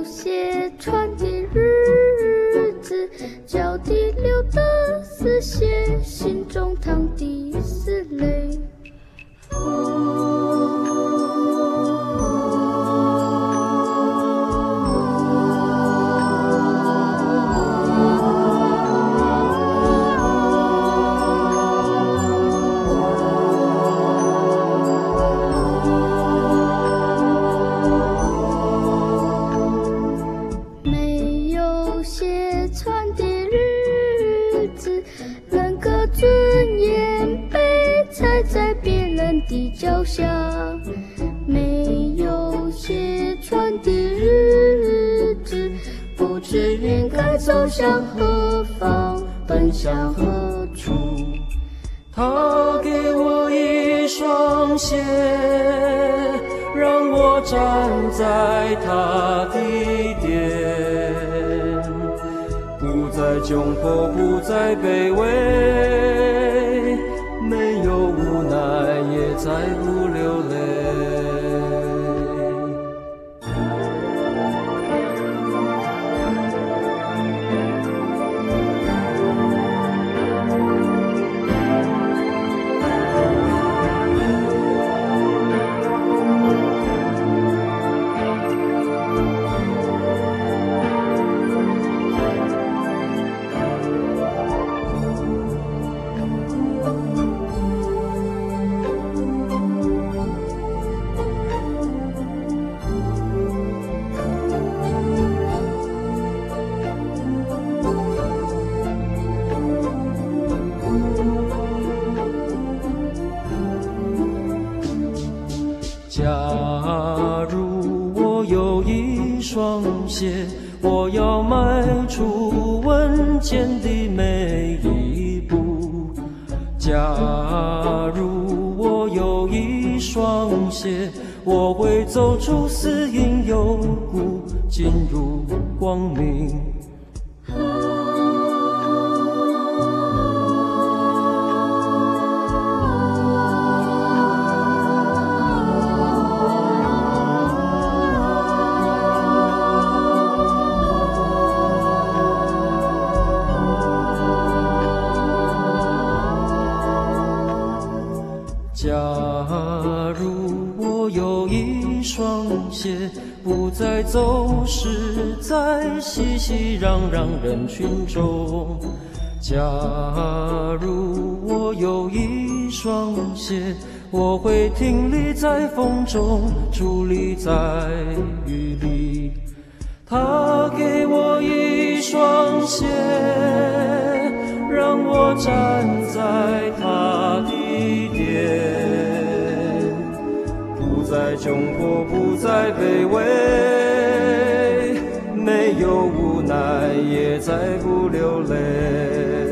不谢。人个尊严被踩在别人的脚下，没有鞋穿的日子，不知应该走向何方，奔向何处？他给我一双鞋，让我站在他。窘迫不再卑微没有无奈也再不流泪。假如我有一双鞋，我要迈出稳健的每一步。假如我有一双鞋，我会走出死因幽谷，进入光明。有一双鞋不再走失，在熙熙攘攘人群中。假如我有一双鞋，我会挺立在风中，伫立在雨里。他给我一双鞋，让我站。生活不再卑微没有无奈也再不流泪。